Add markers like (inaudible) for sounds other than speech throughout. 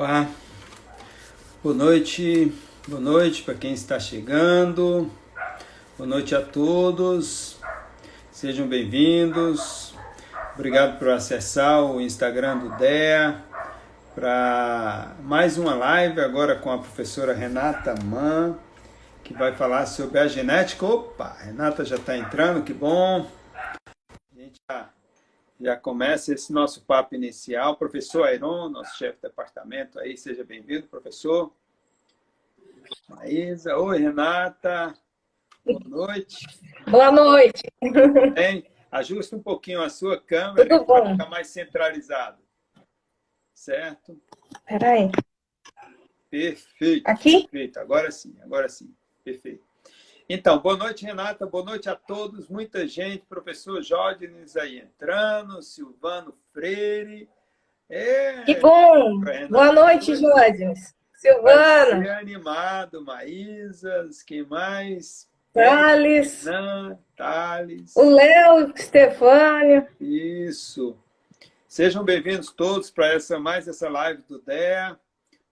Opa! Boa noite, boa noite para quem está chegando. Boa noite a todos. Sejam bem-vindos. Obrigado por acessar o Instagram do DEA para mais uma live agora com a professora Renata Mann, que vai falar sobre a genética. Opa, a Renata já está entrando, que bom. Já, começa esse nosso papo inicial. Professor Airon, nosso chefe de departamento aí, seja bem-vindo, professor. Maísa, oi Renata, boa noite. Boa noite. Bem, ajusta um pouquinho a sua câmera para ficar mais centralizado. Certo? Peraí. Perfeito. Aqui? Perfeito. Agora sim, agora sim. Perfeito. Então, boa noite, Renata. Boa noite a todos. Muita gente. Professor Jógenes aí entrando. Silvano Freire. É, que bom! Boa noite, Jógenes. Silvano. animado. Maísas. Quem mais? Thales. Renan, Thales. O Léo Stefânio. Isso. Sejam bem-vindos todos para essa mais essa live do DEA.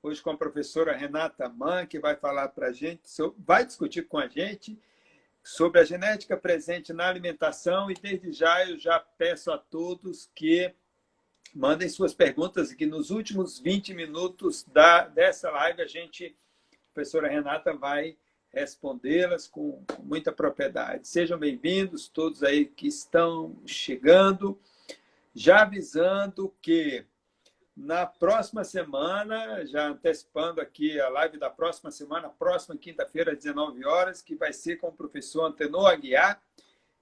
Hoje com a professora Renata Mann, que vai falar para a gente, vai discutir com a gente sobre a genética presente na alimentação. E desde já eu já peço a todos que mandem suas perguntas, e que nos últimos 20 minutos da, dessa live a gente, a professora Renata, vai respondê-las com, com muita propriedade. Sejam bem-vindos todos aí que estão chegando já avisando que na próxima semana, já antecipando aqui a live da próxima semana, próxima quinta-feira, às 19 horas, que vai ser com o professor Antenor Aguiar,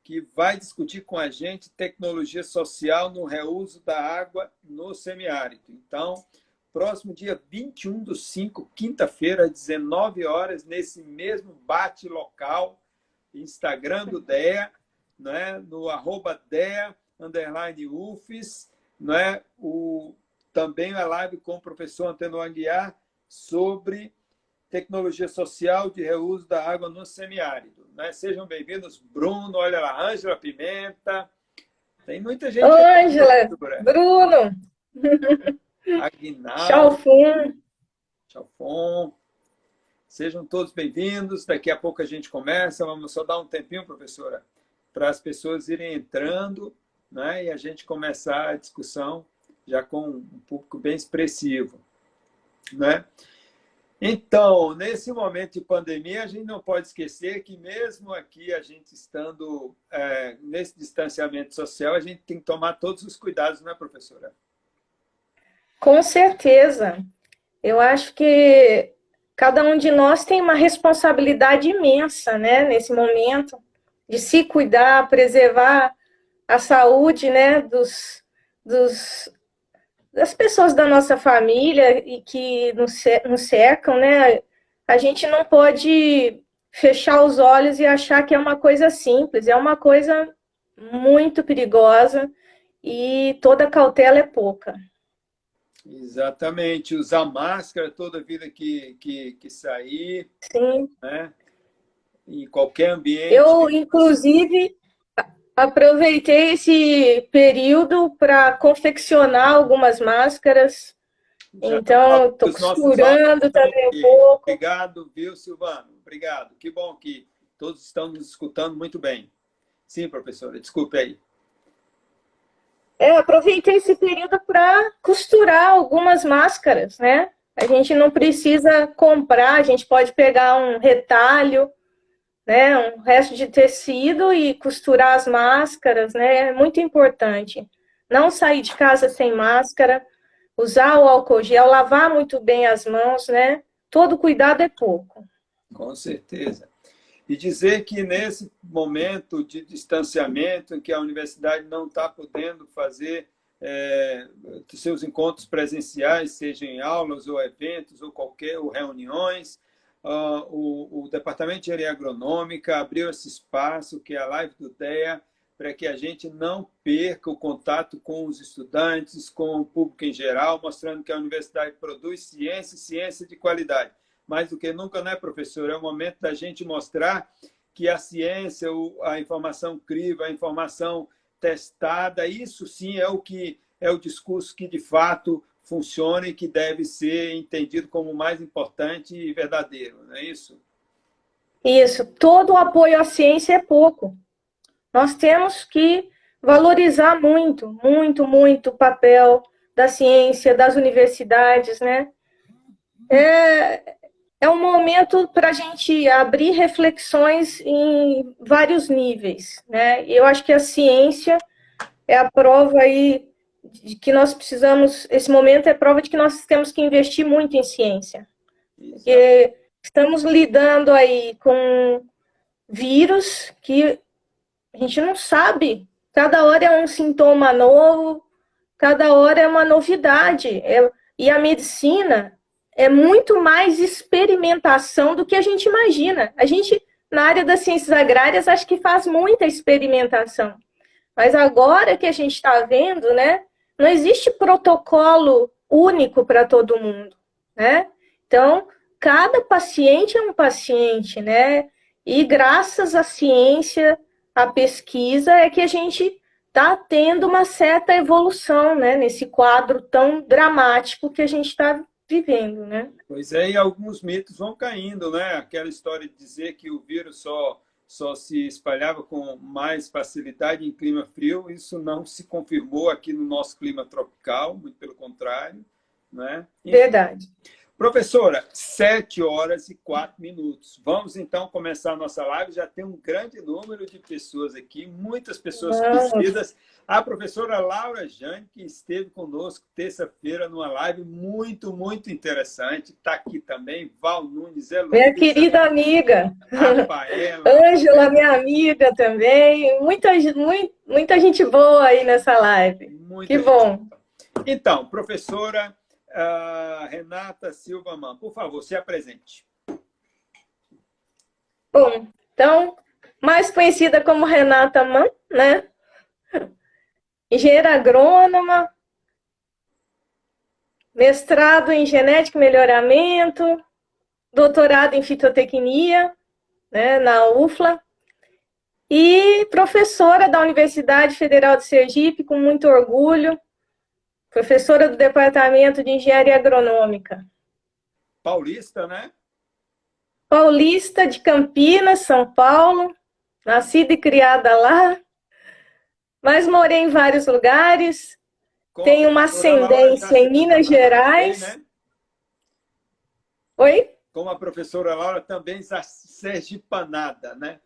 que vai discutir com a gente tecnologia social no reuso da água no semiárido. Então, próximo dia 21 do 5, quinta-feira, às 19 horas, nesse mesmo bate local, Instagram do DEA, né, no arroba DEA underline UFES, não é? o, também a live com o professor Antônio Aguiar sobre tecnologia social de reuso da água no semiárido. Né? Sejam bem-vindos, Bruno, olha lá, Ângela Pimenta, tem muita gente. Ângela, Bruno, Aguinaldo, Chalfon. Chalfon. Sejam todos bem-vindos. Daqui a pouco a gente começa. Vamos só dar um tempinho, professora, para as pessoas irem entrando né? e a gente começar a discussão já com um público bem expressivo. Né? Então, nesse momento de pandemia, a gente não pode esquecer que mesmo aqui, a gente estando é, nesse distanciamento social, a gente tem que tomar todos os cuidados, não é, professora? Com certeza. Eu acho que cada um de nós tem uma responsabilidade imensa, né, nesse momento, de se cuidar, preservar a saúde né, dos, dos, das pessoas da nossa família e que nos, nos cercam, né? A gente não pode fechar os olhos e achar que é uma coisa simples, é uma coisa muito perigosa e toda cautela é pouca. Exatamente, usar máscara toda vida que, que, que sair. Sim. Né? Em qualquer ambiente. Eu, inclusive, Aproveitei esse período para confeccionar algumas máscaras. Já então, estou costurando também um pouco. Obrigado, viu, Silvano? Obrigado. Que bom que todos estão nos escutando muito bem. Sim, professora, desculpe aí. É, aproveitei esse período para costurar algumas máscaras, né? A gente não precisa comprar, a gente pode pegar um retalho né, um resto de tecido e costurar as máscaras, né, é muito importante. Não sair de casa sem máscara, usar o álcool gel, lavar muito bem as mãos, né, todo cuidado é pouco. Com certeza. E dizer que nesse momento de distanciamento, em que a universidade não está podendo fazer é, seus encontros presenciais, seja em aulas ou eventos ou qualquer ou reuniões, uh, o, o, Departamento de Engenharia Agronômica abriu esse espaço, que é a live do DEA, para que a gente não perca o contato com os estudantes, com o público em geral, mostrando que a universidade produz ciência e ciência de qualidade. Mais do que nunca, né, professor? É o momento da gente mostrar que a ciência, a informação crível, a informação testada, isso sim é o que é o discurso que de fato funciona e que deve ser entendido como mais importante e verdadeiro, não é isso? Isso. Todo o apoio à ciência é pouco. Nós temos que valorizar muito, muito, muito o papel da ciência, das universidades, né? É, é um momento para a gente abrir reflexões em vários níveis, né? Eu acho que a ciência é a prova aí de que nós precisamos, esse momento é prova de que nós temos que investir muito em ciência. Porque estamos lidando aí com vírus que a gente não sabe. Cada hora é um sintoma novo, cada hora é uma novidade. É, e a medicina é muito mais experimentação do que a gente imagina. A gente, na área das ciências agrárias, acho que faz muita experimentação. Mas agora que a gente está vendo, né, não existe protocolo único para todo mundo, né? Então, cada paciente é um paciente, né? E graças à ciência, à pesquisa, é que a gente está tendo uma certa evolução, né? Nesse quadro tão dramático que a gente está vivendo, né? Pois é, e alguns mitos vão caindo, né? Aquela história de dizer que o vírus só só se espalhava com mais facilidade em clima frio, isso não se confirmou aqui no nosso clima tropical, muito pelo contrário, né? Verdade. Professora, sete horas e quatro minutos. Vamos então começar a nossa live. Já tem um grande número de pessoas aqui, muitas pessoas conhecidas. A professora Laura Jane, que esteve conosco terça-feira numa live muito, muito interessante. Está aqui também. Val Nunes, é Minha querida amiga. Rafaela. (laughs) Ângela, minha amiga também. Muita, muita, muita gente boa aí nessa live. Muita que bom. Então, professora Uh, Renata Silva Man, por favor, se apresente. Bom, então, mais conhecida como Renata Man, né? Engenheira agrônoma, mestrado em genética e melhoramento, doutorado em fitotecnia, né, na UFLA, e professora da Universidade Federal de Sergipe, com muito orgulho, professora do Departamento de Engenharia Agronômica. Paulista, né? Paulista de Campinas, São Paulo, nascida e criada lá, mas morei em vários lugares. Com Tenho uma ascendência em Minas Gerais. Também, né? Oi? Como a professora Laura também sergipanada, né?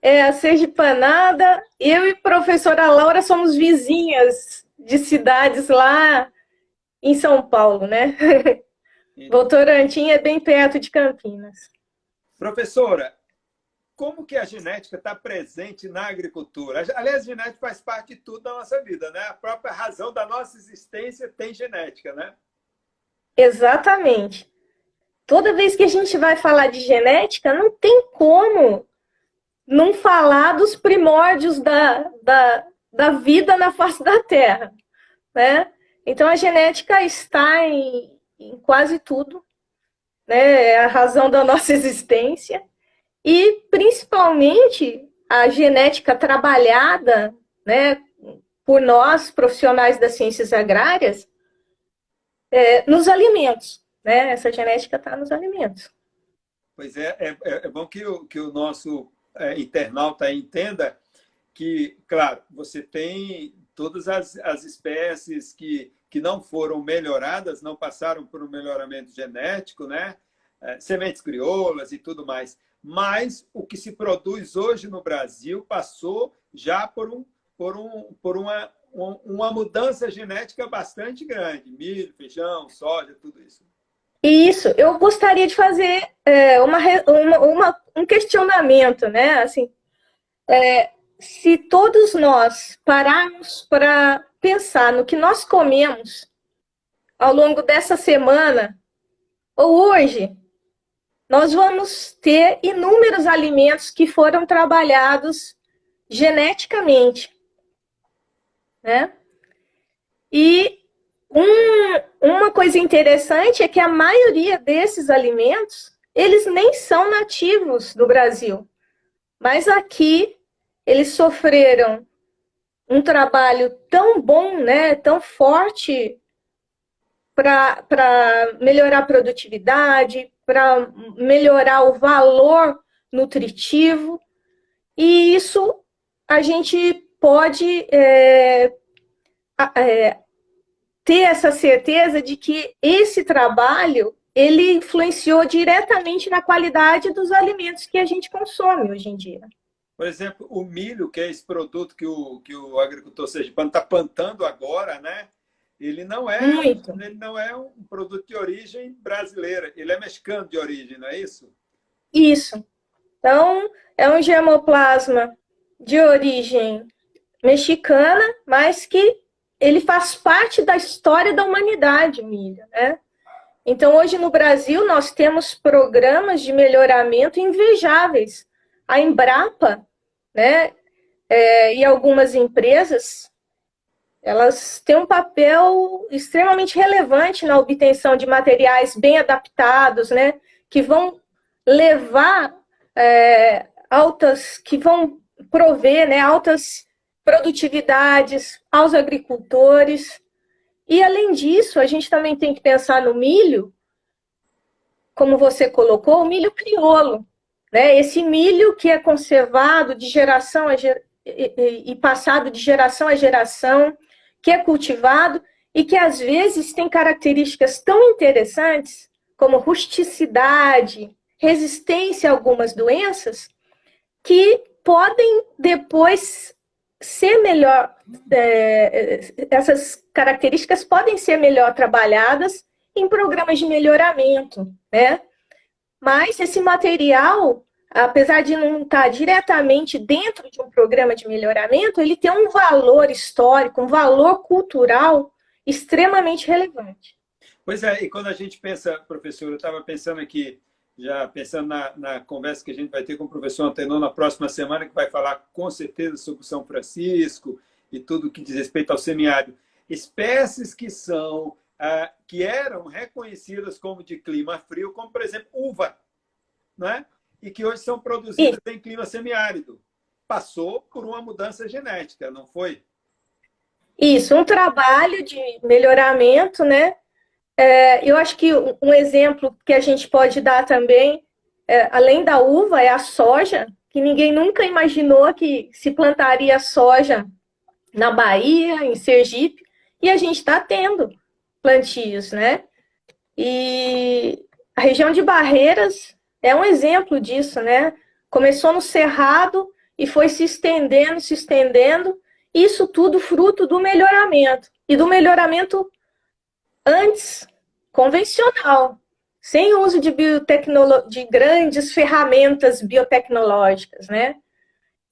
É, a sergipanada. Eu e a professora Laura somos vizinhas de cidades lá em São Paulo, né? Votorantim é bem perto de Campinas. Professora, como que a genética está presente na agricultura? Aliás, a genética faz parte de tudo da nossa vida, né? A própria razão da nossa existência tem genética, né? Exatamente. Toda vez que a gente vai falar de genética, não tem como não falar dos primórdios da, da, da vida na face da Terra, né? Então a genética está em, em quase tudo, né? É a razão da nossa (laughs) existência e principalmente a genética trabalhada, né? Por nós profissionais das ciências agrárias, é, nos alimentos, né? Essa genética está nos alimentos. Pois é, é, é, bom que o, que o nosso é, internauta entenda que, claro, você tem todas as, as espécies que, que não foram melhoradas, não passaram por um melhoramento genético, né? É, sementes crioulas e tudo mais. Mas o que se produz hoje no Brasil passou já por, um, por, um, por uma, uma mudança genética bastante grande. Milho, feijão, soja, tudo isso. Isso, eu gostaria de fazer é, uma, uma, uma, um questionamento, né? Assim, é, se todos nós pararmos para pensar no que nós comemos ao longo dessa semana ou hoje, nós vamos ter inúmeros alimentos que foram trabalhados geneticamente, né? E um, uma coisa interessante é que a maioria desses alimentos, eles nem são nativos do Brasil. Mas aqui eles sofreram um trabalho tão bom, né, tão forte para melhorar a produtividade, para melhorar o valor nutritivo, e isso a gente pode é, é, ter essa certeza de que esse trabalho ele influenciou diretamente na qualidade dos alimentos que a gente consome hoje em dia. Por exemplo, o milho, que é esse produto que o, que o agricultor sergipano está plantando agora, né? Ele não é Muito. ele não é um produto de origem brasileira, ele é mexicano de origem, não é isso? Isso. Então, é um germoplasma de origem mexicana, mas que ele faz parte da história da humanidade, milho, né? Então, hoje no Brasil, nós temos programas de melhoramento invejáveis. A Embrapa, né, é, e algumas empresas elas têm um papel extremamente relevante na obtenção de materiais bem adaptados, né, que vão levar é, altas, que vão prover, né, altas produtividades aos agricultores. E além disso, a gente também tem que pensar no milho, como você colocou, o milho crioulo, né? Esse milho que é conservado de geração a ger... e passado de geração a geração, que é cultivado e que às vezes tem características tão interessantes como rusticidade, resistência a algumas doenças, que podem depois ser melhor, é, essas características podem ser melhor trabalhadas em programas de melhoramento, né? Mas esse material, apesar de não estar diretamente dentro de um programa de melhoramento, ele tem um valor histórico, um valor cultural extremamente relevante. Pois é, e quando a gente pensa, professor, eu estava pensando aqui, já pensando na, na, conversa que a gente vai ter com o professor Antenor na próxima semana, que vai falar com certeza sobre São Francisco e tudo que diz respeito ao semiárido. Espécies que são, ah, que eram reconhecidas como de clima frio, como, por exemplo, uva, né? E que hoje são produzidas em clima semiárido. Passou por uma mudança genética, não foi? Isso, um trabalho de melhoramento, né? É, eu acho que um exemplo que a gente pode dar também, é, além da uva, é a soja, que ninguém nunca imaginou que se plantaria soja na Bahia, em Sergipe, e a gente está tendo plantios, né? E a região de Barreiras é um exemplo disso, né? Começou no Cerrado e foi se estendendo, se estendendo, isso tudo fruto do melhoramento. E do melhoramento antes convencional, sem uso de, biotecnolo... de grandes ferramentas biotecnológicas, né?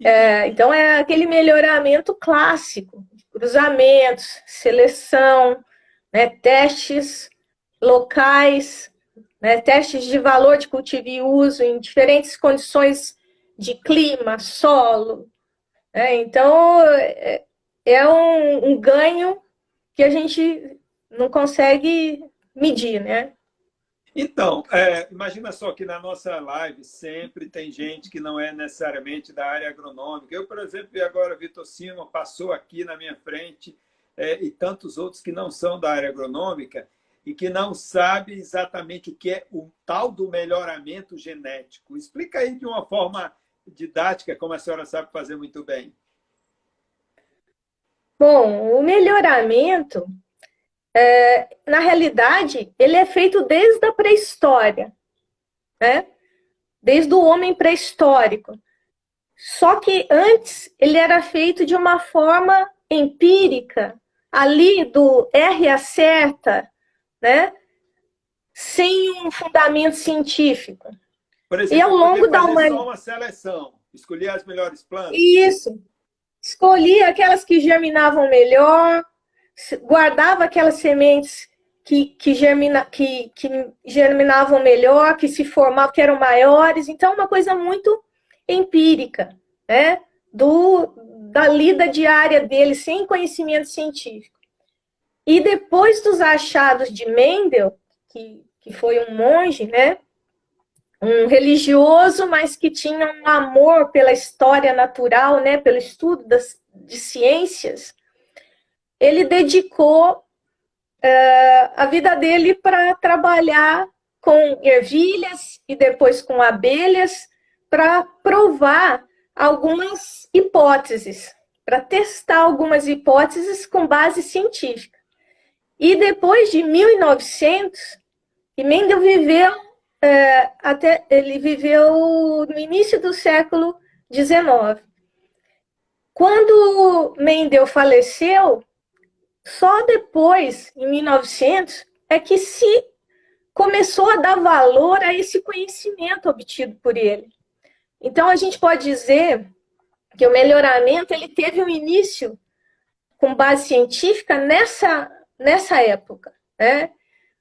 É, então, é aquele melhoramento clássico, cruzamentos, seleção, né, testes locais, né, testes de valor de cultivo e uso em diferentes condições de clima, solo. Né? Então, é, é um, um ganho que a gente não consegue medir, né? Então, é, imagina só que na nossa live sempre tem gente que não é necessariamente da área agronômica. Eu, por exemplo, e agora Vitor Sima passou aqui na minha frente é, e tantos outros que não são da área agronômica e que não sabe exatamente o que é o tal do melhoramento genético. Explica aí de uma forma didática, como a senhora sabe fazer muito bem. Bom, o melhoramento, é, na realidade, ele é feito desde a pré-história, né? desde o homem pré-histórico. Só que antes ele era feito de uma forma empírica, ali do R acerta, né? Sem um fundamento científico. Exemplo, e ao longo da humanidade. uma seleção, escolher as melhores plantas. Isso. Escolhi aquelas que germinavam melhor, guardava aquelas sementes que, que, germina, que, que germinavam melhor, que se formavam, que eram maiores. Então, uma coisa muito empírica, né? Do, da lida diária dele, sem conhecimento científico. E depois dos achados de Mendel, que, que foi um monge, né? Um religioso, mas que tinha um amor pela história natural, né? Pelo estudo das, de ciências, ele dedicou uh, a vida dele para trabalhar com ervilhas e depois com abelhas para provar algumas hipóteses, para testar algumas hipóteses com base científica. E depois de 1900, Mendel viveu é, até ele viveu no início do século XIX. Quando Mendel faleceu, só depois, em 1900, é que se começou a dar valor a esse conhecimento obtido por ele. Então a gente pode dizer que o melhoramento ele teve um início com base científica nessa nessa época, né?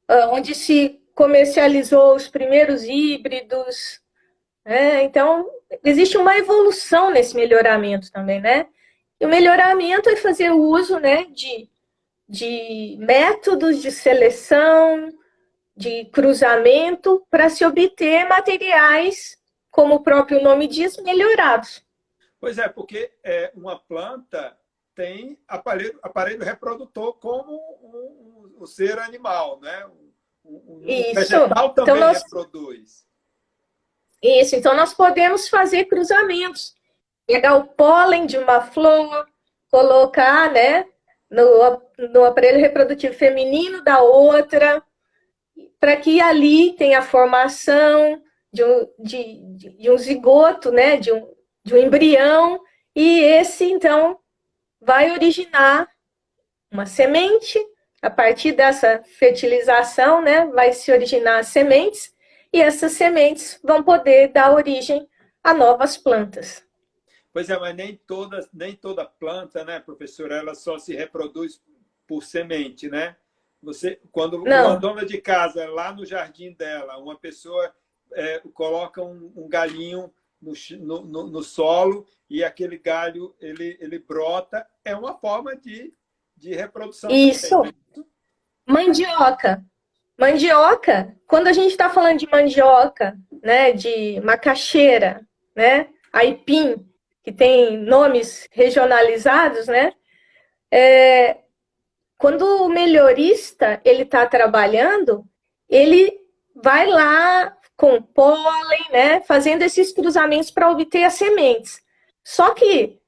Ah, onde se comercializou os primeiros híbridos. Né? Então existe uma evolução nesse melhoramento também, né? E o melhoramento é fazer uso, né, de, de métodos de seleção, de cruzamento para se obter materiais, como o próprio nome diz, melhorados. Pois é, porque é, uma planta tem aparelho, aparelho reprodutor como um, um, um ser animal, né? Isso. vegetal então, também então nós... reproduz. Isso, então nós podemos fazer cruzamentos. Pegar o pólen de uma flor, colocar né, no, no aparelho reprodutivo feminino da outra, para que ali tenha a formação de um, de, de um zigoto, né, de, um, de um embrião, e esse, então, vai originar uma semente, a partir dessa fertilização, né, vai se originar sementes, e essas sementes vão poder dar origem a novas plantas. Pois é, mas nem toda, nem toda planta, né, professora, ela só se reproduz por semente, né? Você, quando Não. uma dona de casa, lá no jardim dela, uma pessoa é, coloca um, um galinho no, no, no, solo e aquele galho ele, ele brota, é uma forma de, de reprodução. Isso. Também, né? Mandioca. Mandioca, quando a gente está falando de mandioca, né, de macaxeira, né, aipim, que tem nomes regionalizados, né, é, quando o melhorista ele está trabalhando, ele vai lá com pólen, né, fazendo esses cruzamentos para obter as sementes. Só que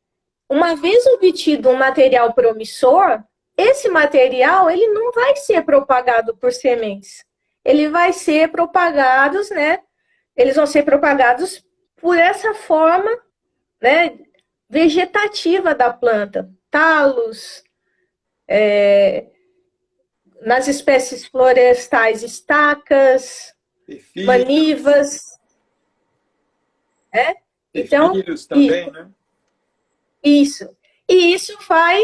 uma vez obtido um material promissor, esse material ele não vai ser propagado por sementes. Ele vai ser propagados, né? Eles vão ser propagados por essa forma, né, vegetativa da planta, talos, é, nas espécies florestais, estacas, manivas. É? Então, também, né? Isso. E isso vai.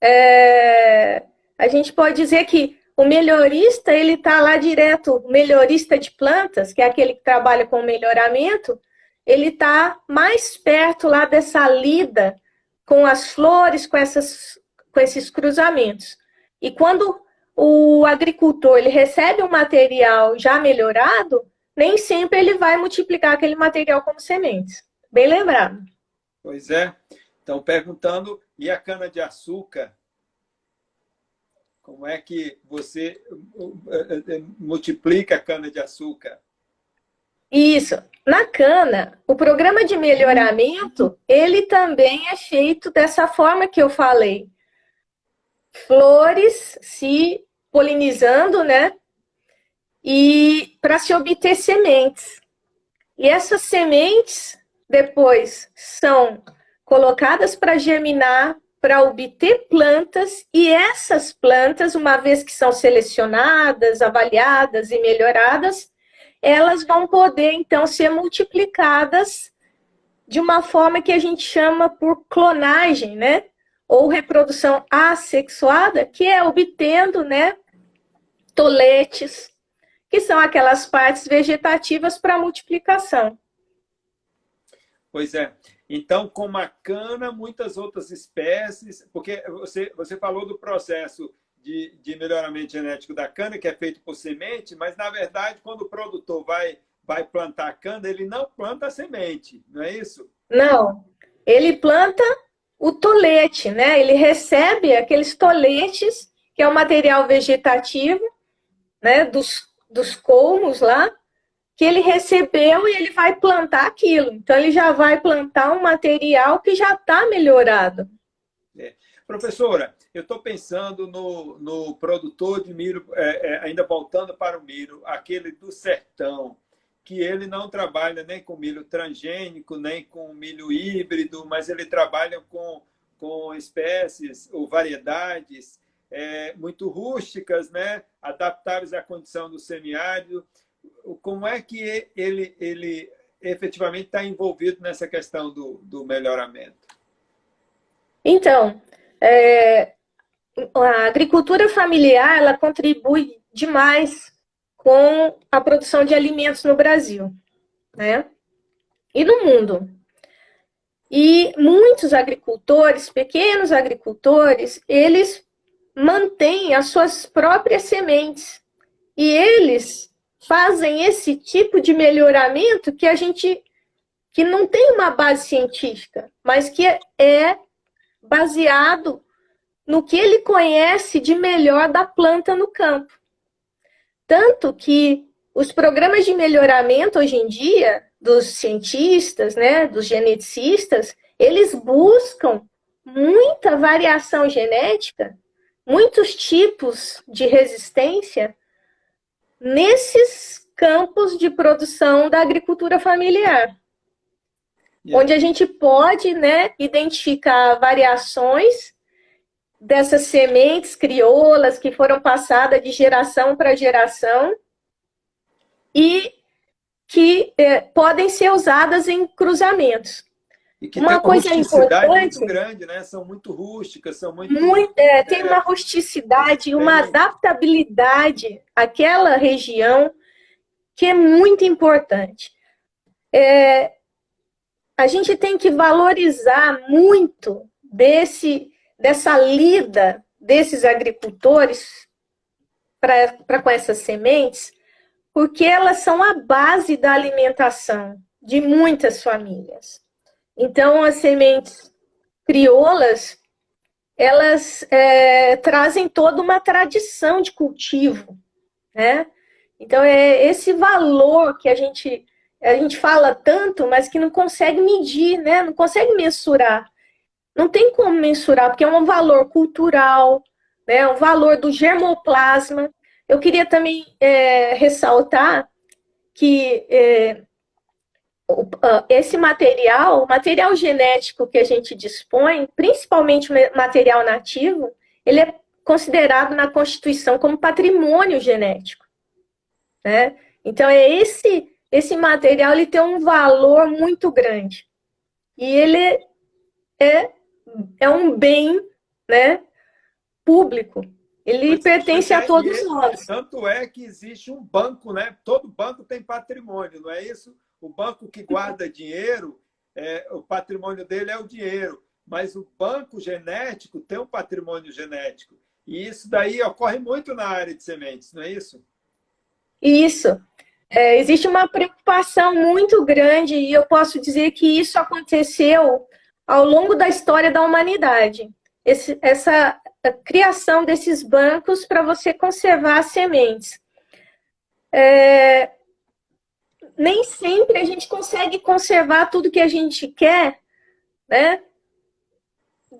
É, a gente pode dizer que o melhorista, ele está lá direto, o melhorista de plantas, que é aquele que trabalha com melhoramento, ele está mais perto lá dessa lida com as flores, com essas com esses cruzamentos. E quando o agricultor ele recebe um material já melhorado, nem sempre ele vai multiplicar aquele material como sementes. Bem lembrado. Pois é. Então, perguntando, e a cana-de-açúcar? Como é que você eh, eh, multiplica a cana-de-açúcar? Isso. Na cana, o programa de melhoramento, ele também é feito dessa forma que eu falei flores se polinizando, né? E para se obter sementes. E essas sementes depois são colocadas para germinar, para obter plantas, e essas plantas, uma vez que são selecionadas, avaliadas e melhoradas, elas vão poder então ser multiplicadas de uma forma que a gente chama por clonagem, né? ou reprodução assexuada, que é obtendo, né, toletes, que são aquelas partes vegetativas para multiplicação. Pois é. Então, como a cana, muitas outras espécies, porque você, você falou do processo de, de melhoramento genético da cana, que é feito por semente, mas, na verdade, quando o produtor vai, vai plantar a cana, ele não planta a semente, não é isso? Não. Ele planta o tolete, né? Ele recebe aqueles toletes que é o material vegetativo, né, dos, dos colmos lá, que ele recebeu e ele vai plantar aquilo. Então, ele já vai plantar um material que já está melhorado. É. Professora, eu estou pensando no, no produtor de milho, é, é, ainda voltando para o milho, aquele do sertão, que ele não trabalha nem com milho transgênico, nem com milho híbrido, mas ele trabalha com, com espécies ou variedades é, muito rústicas, né? adaptáveis à condição do semiárido. Como é que ele, ele efetivamente está envolvido nessa questão do, do melhoramento? Então, é, a agricultura familiar ela contribui demais com a produção de alimentos no Brasil, né? E no mundo. E muitos agricultores, pequenos agricultores, eles mantêm as suas próprias sementes. E eles fazem esse tipo de melhoramento que a gente que não tem uma base científica, mas que é baseado no que ele conhece de melhor da planta no campo. Tanto que os programas de melhoramento hoje em dia, dos cientistas, né, dos geneticistas, eles buscam muita variação genética, muitos tipos de resistência nesses campos de produção da agricultura familiar. Yeah. Onde a gente pode né, identificar variações dessas sementes crioulas que foram passadas de geração para geração e que é, podem ser usadas em cruzamentos. E que uma coisa importante muito grande, né? São muito rústicas, são muito, muito é, tem uma rusticidade, uma adaptabilidade àquela região que é muito importante. É, a gente tem que valorizar muito desse dessa lida desses agricultores para com essas sementes, porque elas são a base da alimentação de muitas famílias. Então, as sementes crioulas, elas é, trazem toda uma tradição de cultivo, né? Então, é esse valor que a gente, a gente fala tanto, mas que não consegue medir, né? Não consegue mensurar. Não tem como mensurar, porque é um valor cultural, né, um valor do germoplasma. Eu queria também é, ressaltar que é, esse material, o material genético que a gente dispõe, principalmente material nativo, ele é considerado na Constituição como patrimônio genético. Né? Então, é esse, esse material ele tem um valor muito grande. E ele é é um bem né, público. Ele Mas pertence a todos nós. Tanto é que existe um banco, né? Todo banco tem patrimônio, não é isso? O banco que guarda dinheiro, é, o patrimônio dele é o dinheiro. Mas o banco genético tem um patrimônio genético. E isso daí ocorre muito na área de sementes, não é isso? Isso. É, existe uma preocupação muito grande, e eu posso dizer que isso aconteceu ao longo da história da humanidade. Esse, essa criação desses bancos para você conservar as sementes. É, nem sempre a gente consegue conservar tudo que a gente quer, né?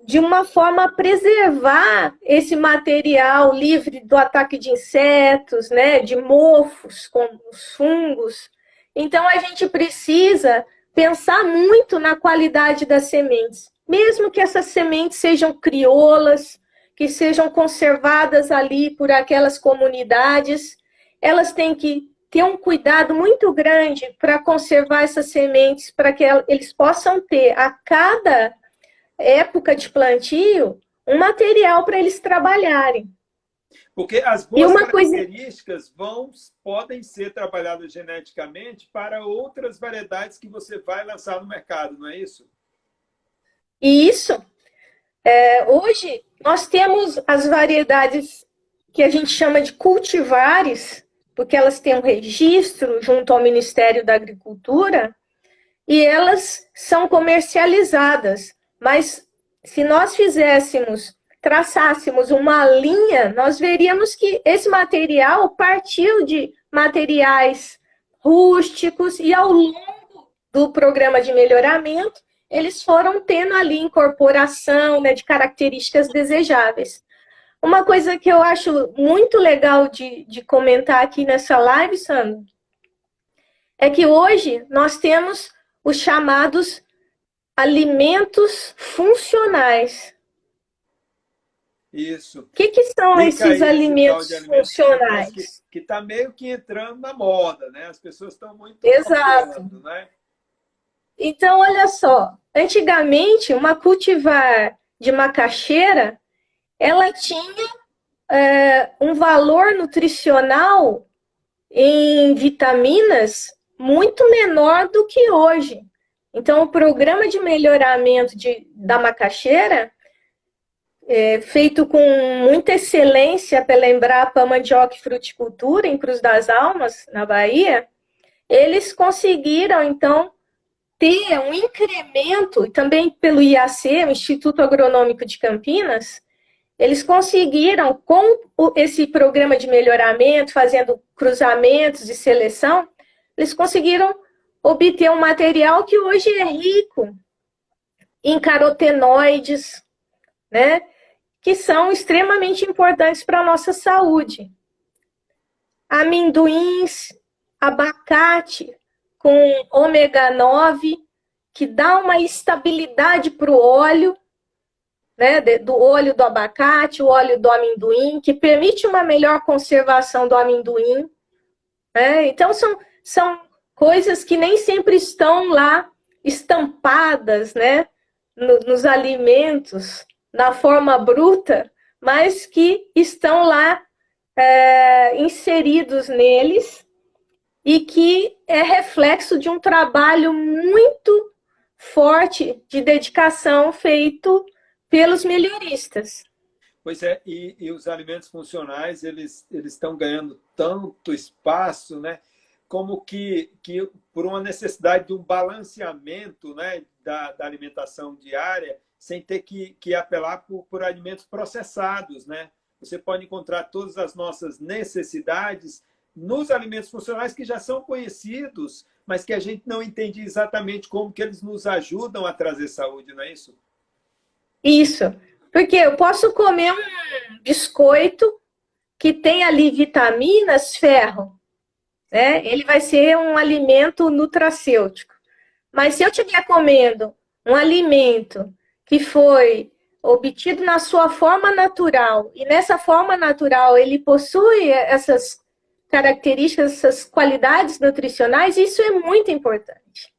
De uma forma a preservar esse material livre do ataque de insetos, né? De mofos, como os fungos. Então a gente precisa pensar muito na qualidade das sementes, mesmo que essas sementes sejam crioulas, que sejam conservadas ali por aquelas comunidades, elas têm que ter um cuidado muito grande para conservar essas sementes, para que eles possam ter a cada época de plantio um material para eles trabalharem. Porque as boas características coisa... vão, podem ser trabalhadas geneticamente para outras variedades que você vai lançar no mercado, não é isso? Isso. É, hoje, nós temos as variedades que a gente chama de cultivares, porque elas têm um registro junto ao Ministério da Agricultura, e elas são comercializadas. Mas se nós fizéssemos traçássemos uma linha, nós veríamos que esse material partiu de materiais rústicos e ao longo do programa de melhoramento, eles foram tendo ali incorporação né, de características desejáveis. Uma coisa que eu acho muito legal de, de comentar aqui nessa live, Sandro, é que hoje nós temos os chamados alimentos funcionais. Isso. O que, que são esses alimentos, alimentos funcionais? Que está meio que entrando na moda, né? As pessoas estão muito. Exato. Né? Então, olha só. Antigamente, uma cultivar de macaxeira, ela tinha é, um valor nutricional em vitaminas muito menor do que hoje. Então, o programa de melhoramento de, da macaxeira, é, feito com muita excelência pela Embrapa Mandioca e Fruticultura, em Cruz das Almas, na Bahia, eles conseguiram, então, ter um incremento, e também pelo IAC, o Instituto Agronômico de Campinas, eles conseguiram, com esse programa de melhoramento, fazendo cruzamentos de seleção, eles conseguiram obter um material que hoje é rico em carotenoides, né? Que são extremamente importantes para a nossa saúde. Amendoins, abacate com ômega 9, que dá uma estabilidade para o óleo, né, do óleo do abacate, o óleo do amendoim, que permite uma melhor conservação do amendoim. Né? Então, são, são coisas que nem sempre estão lá estampadas, né, no, nos alimentos, na forma bruta, mas que estão lá é, inseridos neles e que é reflexo de um trabalho muito forte de dedicação feito pelos melhoristas. Pois é, e, e os alimentos funcionais, eles, eles estão ganhando tanto espaço, né? como que, que por uma necessidade de um balanceamento né, da, da alimentação diária, sem ter que, que apelar por, por alimentos processados. Né? Você pode encontrar todas as nossas necessidades nos alimentos funcionais que já são conhecidos, mas que a gente não entende exatamente como que eles nos ajudam a trazer saúde, não é isso? Isso. Porque eu posso comer um biscoito que tem ali vitaminas, ferro, né? Ele vai ser um alimento nutracêutico. Mas se eu estiver comendo um alimento que foi obtido na sua forma natural, e nessa forma natural ele possui essas características, essas qualidades nutricionais, isso é muito importante.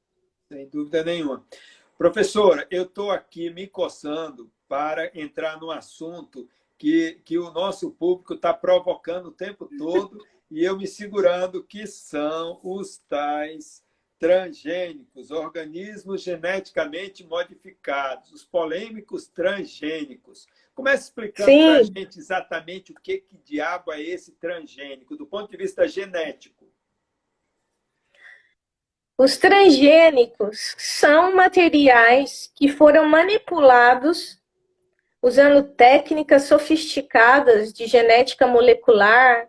Sem dúvida nenhuma. Professora, eu estou aqui me coçando para entrar no assunto que, que o nosso público está provocando o tempo todo e eu me segurando, que são os tais transgênicos, organismos geneticamente modificados, os polêmicos transgênicos. Comece explicando para a gente exatamente o que, que diabo é esse transgênico, do ponto de vista genético. Os transgênicos são materiais que foram manipulados usando técnicas sofisticadas de genética molecular,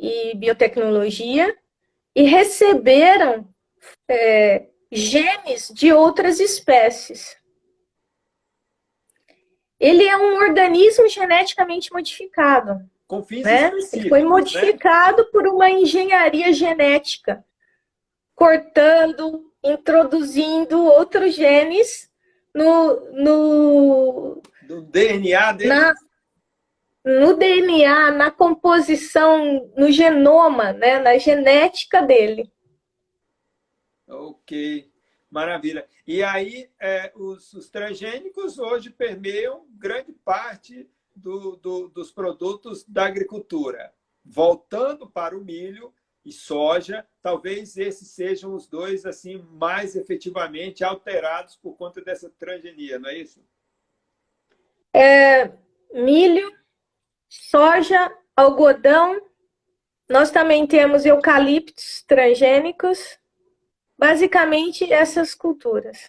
e biotecnologia e receberam é, genes de outras espécies. Ele é um organismo geneticamente modificado. Com fins né? Ele foi né? modificado né? por uma engenharia genética, cortando, introduzindo outros genes no, no, no DNA dele. Na, no DNA, na composição, no genoma, né, na genética dele. Ok, maravilha. E aí, é, os, os, transgênicos hoje permeiam grande parte do, do, dos produtos da agricultura. Voltando para o milho e soja, talvez esses sejam os dois assim mais efetivamente alterados por conta dessa transgenia, não é isso? É, milho soja, algodão. Nós também temos eucaliptos transgênicos. Basicamente, essas culturas.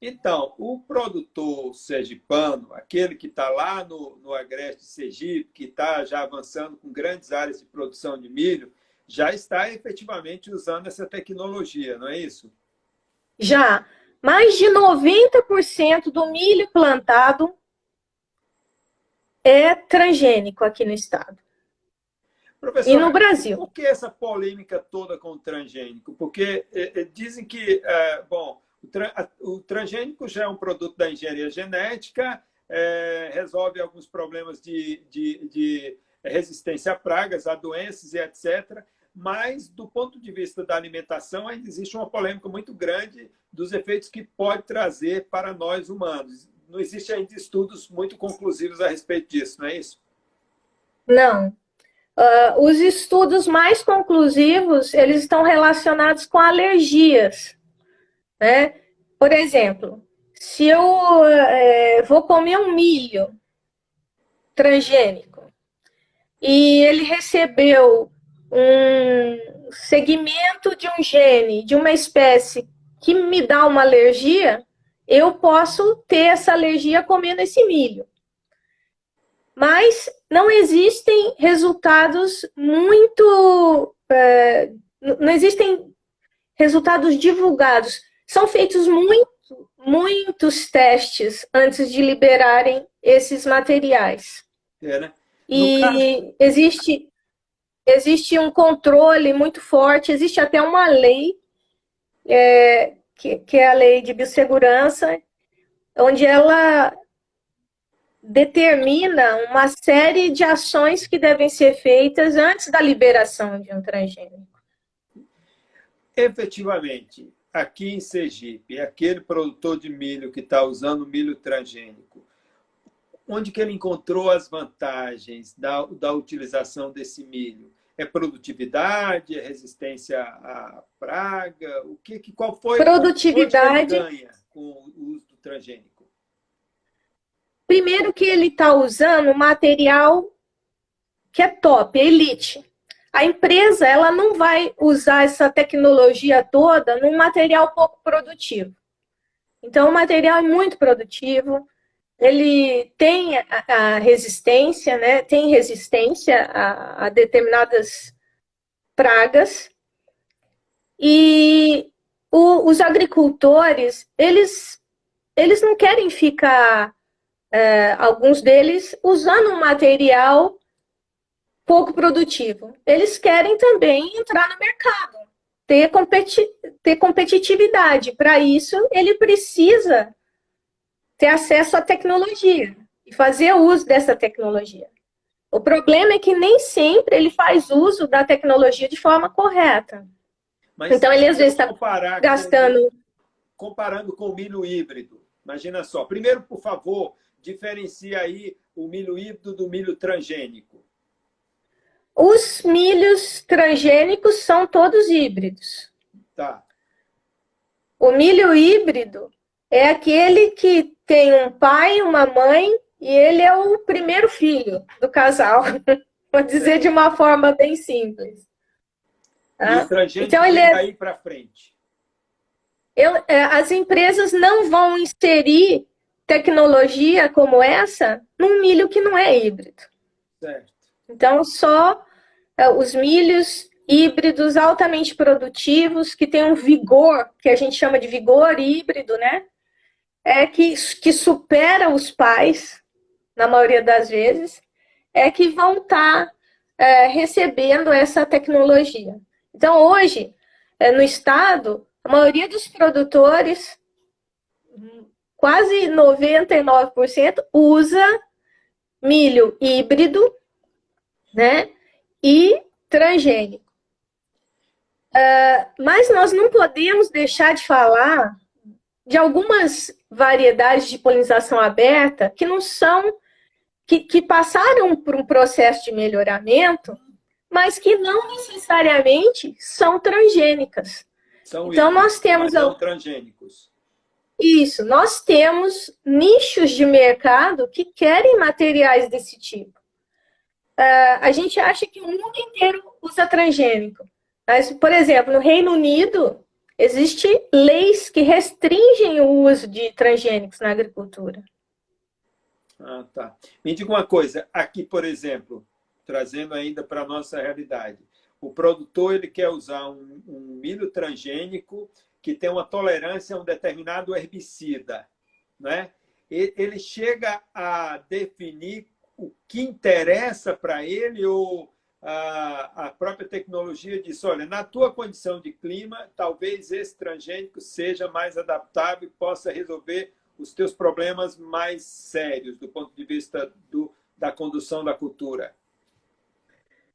Então, o produtor sergipano, aquele que está lá no, no Agreste Sergipe, que está já avançando com grandes áreas de produção de milho, já está efetivamente usando essa tecnologia, não é isso? Já. Mais de 90% do milho plantado é transgênico aqui no estado. Professor, e no Brasil. Por que essa polêmica toda com o transgênico? Porque é, é, dizem que, é, bom, o, tra o, transgênico já é um produto da engenharia genética, resolve alguns problemas de, de, de resistência a pragas, a doenças e etc mas do ponto de vista da alimentação ainda existe uma polêmica muito grande dos efeitos que pode trazer para nós humanos. Não existe ainda estudos muito conclusivos a respeito disso, não é isso? Não. Uh, os estudos mais conclusivos eles estão relacionados com alergias, né? Por exemplo, se eu é, vou comer um milho transgênico e ele recebeu um segmento de um gene de uma espécie que me dá uma alergia, eu posso ter essa alergia comendo esse milho. Mas não existem resultados muito. É, não existem resultados divulgados. São feitos muito, muitos testes antes de liberarem esses materiais. É, né? E caso... existe existe um controle muito forte, existe até uma lei, é, que, que é a lei de biossegurança, onde ela determina uma série de ações que devem ser feitas antes da liberação de um transgênico. Efetivamente, aqui em Sergipe, aquele produtor de milho que está usando milho transgênico, onde que ele encontrou as vantagens da, da utilização desse milho? É produtividade, é resistência à praga? O que, qual foi produtividade ganha com o uso do transgênico? Primeiro que ele está usando material que é top, é elite. A empresa ela não vai usar essa tecnologia toda num material pouco produtivo. Então, o material é muito produtivo, ele tem a, resistência, né? Tem resistência a, a determinadas pragas e o, os agricultores eles eles não querem ficar é, alguns deles usando um material pouco produtivo. Eles querem também entrar no mercado, ter, competi ter competitividade. Para isso, ele precisa ter acesso à tecnologia e fazer uso dessa tecnologia. O problema é que nem sempre ele faz uso da tecnologia de forma correta. Mas então, ele às vezes está gastando. Com, comparando com o milho híbrido. Imagina só. Primeiro, por favor, diferencia aí o milho híbrido do milho transgênico. Os milhos transgênicos são todos híbridos. Tá. O milho híbrido é aquele que tem um pai, uma mãe e ele é o primeiro filho do casal. (laughs) Vou dizer de uma forma bem simples. Tá? Então ele é para frente. Eu, é, as empresas não vão inserir tecnologia como essa num milho que não é híbrido. Certo. Então só é, os milhos híbridos altamente produtivos que têm um vigor que a gente chama de vigor híbrido, né? É que, que supera os pais, na maioria das vezes, é que vão estar tá, é, recebendo essa tecnologia. Então, hoje, é, no estado, a maioria dos produtores, quase 99%, usa milho híbrido né, e transgênico. Uh, mas nós não podemos deixar de falar de algumas variedades de polinização aberta que não são, que, que passaram por um processo de melhoramento, mas que não necessariamente são transgênicas. São então, nós temos. São transgênicos. Isso, nós temos nichos de mercado que querem materiais desse tipo. Uh, a gente acha que o mundo inteiro usa transgênico. Mas, por exemplo, no Reino Unido, Existem leis que restringem o uso de transgênicos na agricultura. Ah, tá. Me diga uma coisa, aqui, por exemplo, trazendo ainda para a nossa realidade, o produtor ele quer usar um, um milho transgênico que tem uma tolerância a um determinado herbicida, né? Ele chega a definir o que interessa para ele ou a, a própria tecnologia diz, olha, na tua condição de clima, talvez esse transgênico seja mais adaptável e possa resolver os teus problemas mais sérios do ponto de vista do, da condução da cultura.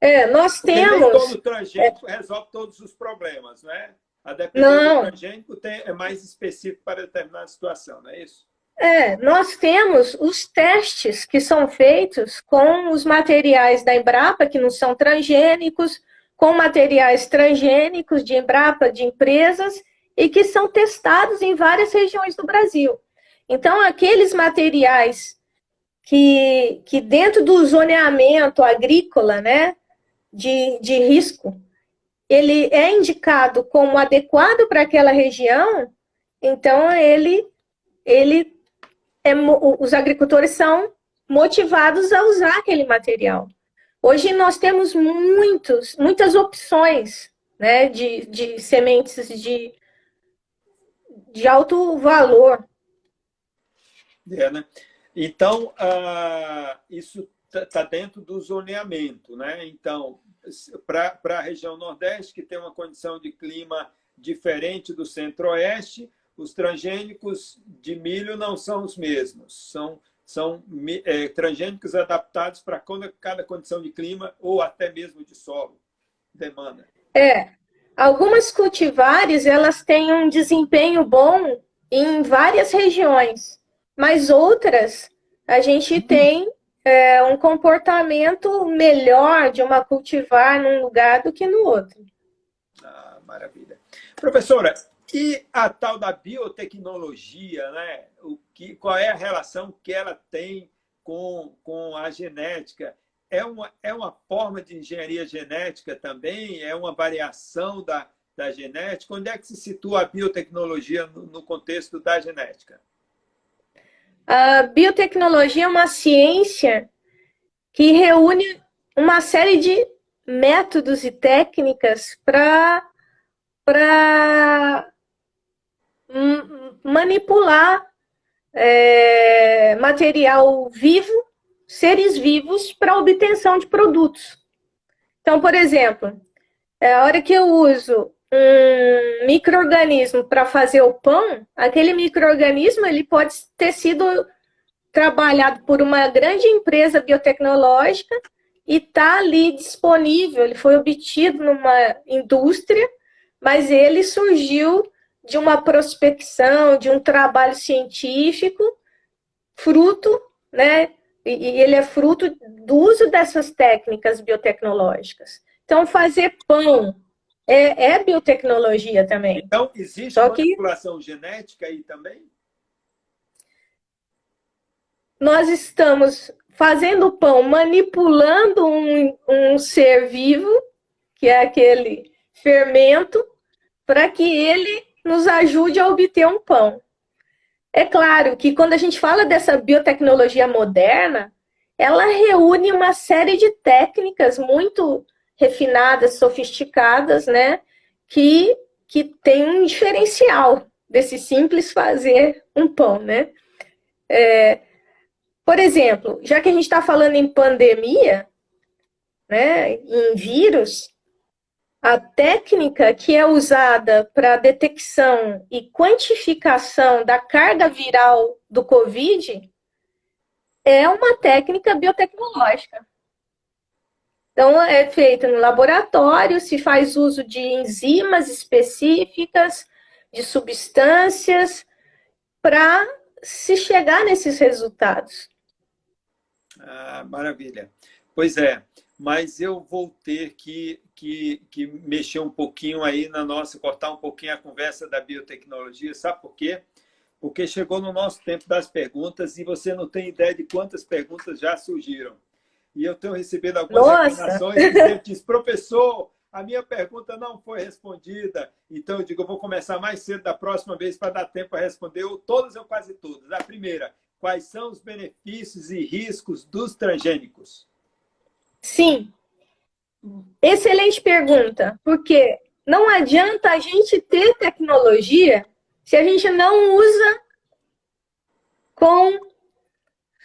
É, nós Porque temos. Nem todo transgênico é... resolve todos os problemas, né? A depender não. do transgênico tem, é mais específico para determinada situação, não é isso? É, nós temos os testes que são feitos com os materiais da Embrapa, que não são transgênicos, com materiais transgênicos de Embrapa, de empresas, e que são testados em várias regiões do Brasil. Então, aqueles materiais que, que dentro do zoneamento agrícola, né, de, de risco, ele é indicado como adequado para aquela região, então ele, ele é, os agricultores são motivados a usar aquele material. Hoje nós temos muitos, muitas opções né, de, de sementes de, de alto valor. É, né? Então, uh, isso está tá dentro do zoneamento. Né? Então, para a região Nordeste, que tem uma condição de clima diferente do Centro-Oeste, os transgênicos de milho não são os mesmos. São, são é, transgênicos adaptados para cada condição de clima ou até mesmo de solo. Demanda. É. Algumas cultivares, elas têm um desempenho bom em várias regiões, mas outras, a gente uhum. tem é, um comportamento melhor de uma cultivar num lugar do que no outro. Ah, maravilha. Professora, e a tal da biotecnologia, né? O que, qual é a relação que ela tem com, com a genética? É uma, é uma forma de engenharia genética também? É uma variação da, da genética? Onde é que se situa a biotecnologia no, no contexto da genética? A biotecnologia é uma ciência que reúne uma série de métodos e técnicas para manipular é, material vivo, seres vivos, para obtenção de produtos. Então, por exemplo, é, a hora que eu uso um microorganismo para fazer o pão, aquele microorganismo ele pode ter sido trabalhado por uma grande empresa biotecnológica e está ali disponível. Ele foi obtido numa indústria, mas ele surgiu de uma prospecção, de um trabalho científico, fruto, né? E ele é fruto do uso dessas técnicas biotecnológicas. Então, fazer pão é, é biotecnologia também. Então, existe Só manipulação que... genética aí também? Nós estamos fazendo pão, manipulando um, um ser vivo, que é aquele fermento, para que ele nos ajude a obter um pão. É claro que quando a gente fala dessa biotecnologia moderna, ela reúne uma série de técnicas muito refinadas, sofisticadas, né? Que, que tem um diferencial desse simples fazer um pão, né? É, por exemplo, já que a gente está falando em pandemia, né, em vírus, a técnica que é usada para detecção e quantificação da carga viral do COVID é uma técnica biotecnológica. Então, é feita no laboratório, se faz uso de enzimas específicas, de substâncias, para se chegar nesses resultados. Ah, maravilha. Pois é, mas eu vou ter que, que, que mexer um pouquinho aí na nossa, cortar um pouquinho a conversa da biotecnologia, sabe por quê? Porque chegou no nosso tempo das perguntas e você não tem ideia de quantas perguntas já surgiram. E eu tenho recebido algumas Nossa. reclamações e diz, professor, a minha pergunta não foi respondida. Então, eu digo, eu vou começar mais cedo da próxima vez para dar tempo para responder todas ou quase todas. A primeira, quais são os benefícios e riscos dos transgênicos? Sim. Excelente pergunta, porque não adianta a gente ter tecnologia se a gente não usa com,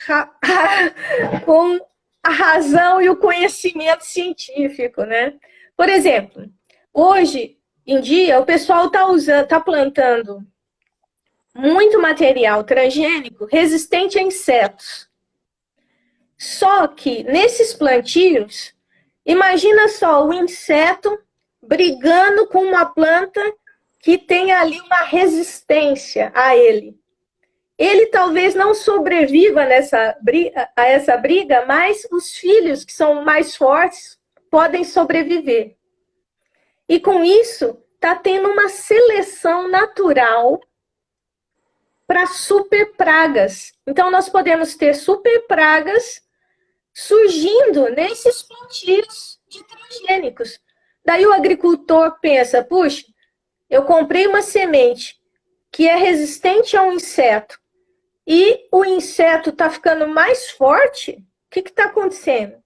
(laughs) com a razão e o conhecimento científico, né? Por exemplo, hoje em dia o pessoal está usando, está plantando muito material transgênico resistente a insetos. Só que nesses plantios, imagina só o inseto brigando com uma planta que tem ali uma resistência a ele. Ele talvez não sobreviva nessa briga, a essa briga, mas os filhos que são mais fortes podem sobreviver. E com isso, está tendo uma seleção natural para super pragas. Então, nós podemos ter super pragas surgindo nesses plantios de transgênicos. Daí o agricultor pensa: puxa, eu comprei uma semente que é resistente a um inseto e o inseto está ficando mais forte. O que está acontecendo?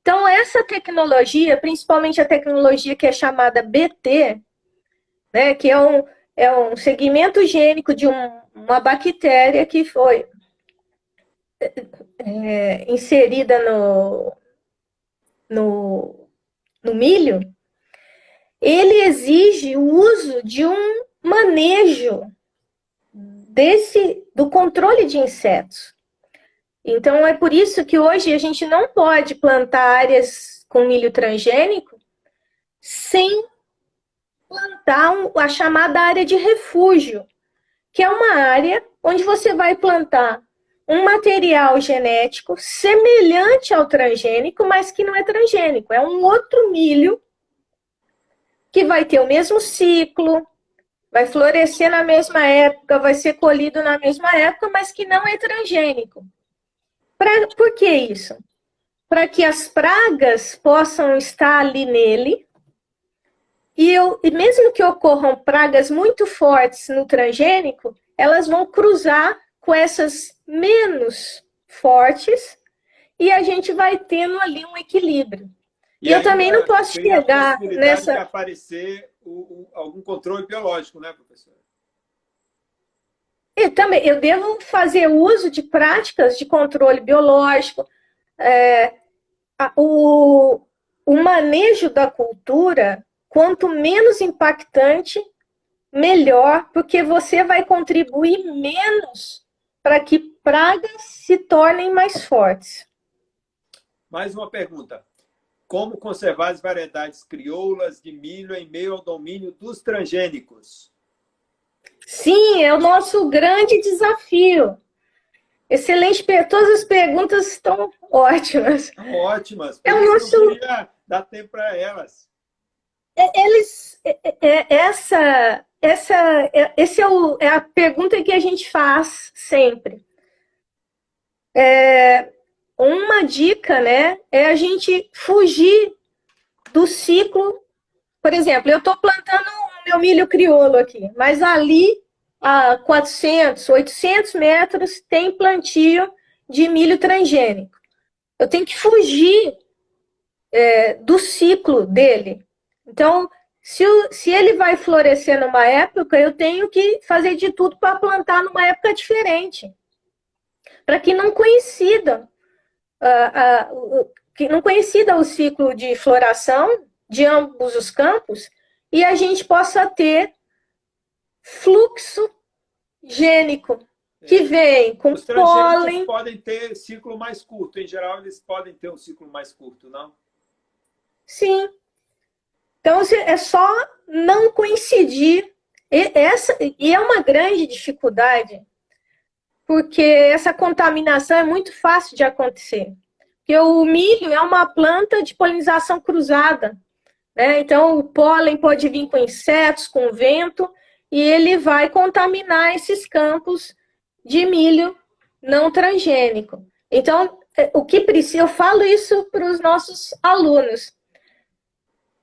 Então, essa tecnologia, principalmente a tecnologia que é chamada BT, né, que é um, é um segmento gênico de um, uma bactéria que foi é, inserida no, no, no milho, ele exige o uso de um manejo desse do controle de insetos. Então é por isso que hoje a gente não pode plantar áreas com milho transgênico sem plantar a chamada área de refúgio, que é uma área onde você vai plantar um material genético semelhante ao transgênico, mas que não é transgênico. É um outro milho que vai ter o mesmo ciclo, vai florescer na mesma época, vai ser colhido na mesma época, mas que não é transgênico. Pra, por que isso? Para que as pragas possam estar ali nele. E, eu, e mesmo que ocorram pragas muito fortes no transgênico, elas vão cruzar com essas menos fortes e a gente vai tendo ali um equilíbrio. E, e eu também não posso chegar nessa. De aparecer o, o, algum controle biológico, né, professor? Eu também, eu devo fazer uso de práticas de controle biológico. É, o, o manejo da cultura, quanto menos impactante, melhor, porque você vai contribuir menos para que pragas se tornem mais fortes. Mais uma pergunta. Como conservar as variedades crioulas de milho em meio ao domínio dos transgênicos? Sim, é o nosso grande desafio. Excelente, todas as perguntas estão ótimas. Ótimas. É o nosso. Dar tempo para elas. É, eles, essa, essa, esse é, o, é a pergunta que a gente faz sempre. É, uma dica, né, é a gente fugir do ciclo. Por exemplo, eu estou plantando meu milho crioulo aqui, mas ali a 400, 800 metros tem plantio de milho transgênico. Eu tenho que fugir é, do ciclo dele. Então, se, o, se ele vai florescer numa época, eu tenho que fazer de tudo para plantar numa época diferente, para que não coincida uh, uh, que não coincida o ciclo de floração de ambos os campos e a gente possa ter fluxo gênico que é. vem com Os pólen. podem ter ciclo mais curto. Em geral, eles podem ter um ciclo mais curto, não? Sim. Então, é só não coincidir. E, essa, e é uma grande dificuldade, porque essa contaminação é muito fácil de acontecer. Porque o milho é uma planta de polinização cruzada. Né? Então, o pólen pode vir com insetos, com vento, e ele vai contaminar esses campos de milho não transgênico. Então, é, o que precisa, eu falo isso para os nossos alunos.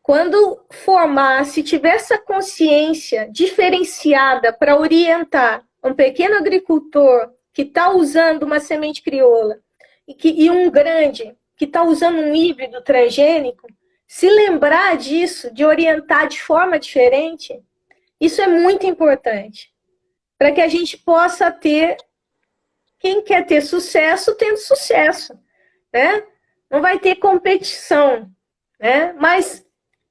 Quando formar, se tiver essa consciência diferenciada para orientar um pequeno agricultor que está usando uma semente crioula e, que, e um grande que está usando um híbrido transgênico, se lembrar disso, de orientar de forma diferente, isso é muito importante. Para que a gente possa ter, quem quer ter sucesso, tendo sucesso. Né? Não vai ter competição. Né? Mas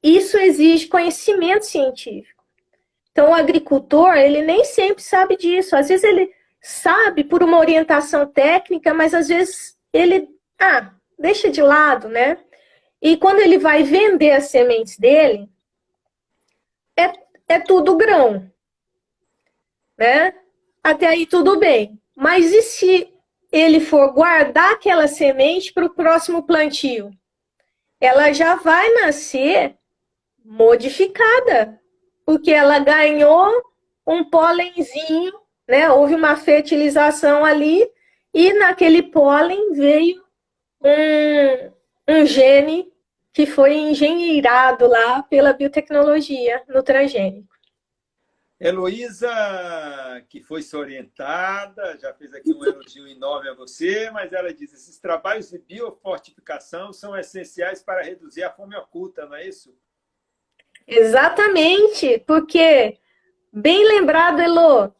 isso exige conhecimento científico. Então, o agricultor, ele nem sempre sabe disso. Às vezes ele sabe por uma orientação técnica, mas às vezes ele, ah, deixa de lado, né? E quando ele vai vender as sementes dele, é, é tudo grão, né? Até aí tudo bem. Mas e se ele for guardar aquela semente para o próximo plantio? Ela já vai nascer modificada, porque ela ganhou um pólenzinho, né? Houve uma fertilização ali e naquele pólen veio um, um gene que foi engenheirado lá pela biotecnologia no transgênico. Heloísa, que foi se orientada, já fez aqui um elogio enorme a você, mas ela diz: esses trabalhos de biofortificação são essenciais para reduzir a fome oculta, não é isso? Exatamente, porque, bem lembrado, Elo,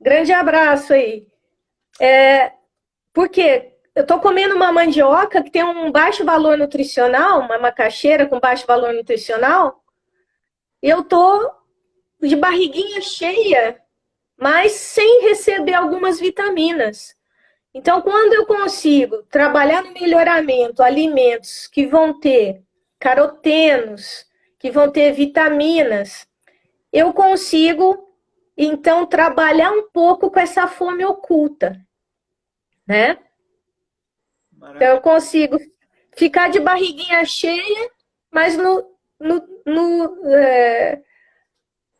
grande abraço aí. É, porque eu estou comendo uma mandioca que tem um baixo valor nutricional, uma macaxeira com baixo valor nutricional, eu estou de barriguinha cheia, mas sem receber algumas vitaminas. Então, quando eu consigo trabalhar no melhoramento alimentos que vão ter carotenos, que vão ter vitaminas, eu consigo então trabalhar um pouco com essa fome oculta, né? Então eu consigo ficar de barriguinha cheia, mas no. no, no é,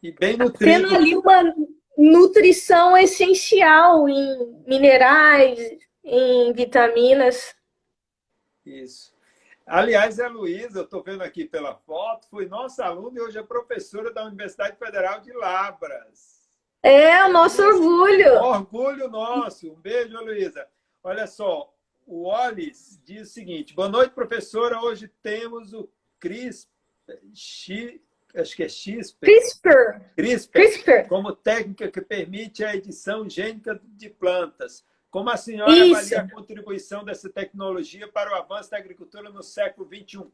e bem nutrido. Tendo ali uma nutrição essencial em minerais, em vitaminas. Isso. Aliás, a Luísa, eu estou vendo aqui pela foto, foi nossa aluna e hoje é professora da Universidade Federal de Labras. É, o nosso orgulho. Orgulho nosso. Um beijo, Luísa. Olha só, o Wallace diz o seguinte: boa noite, professora. Hoje temos o CRISPR, acho que é CRISPR, CRISPR. CRISPR, CRISPR, como técnica que permite a edição gênica de plantas. Como a senhora Isso. avalia a contribuição dessa tecnologia para o avanço da agricultura no século XXI?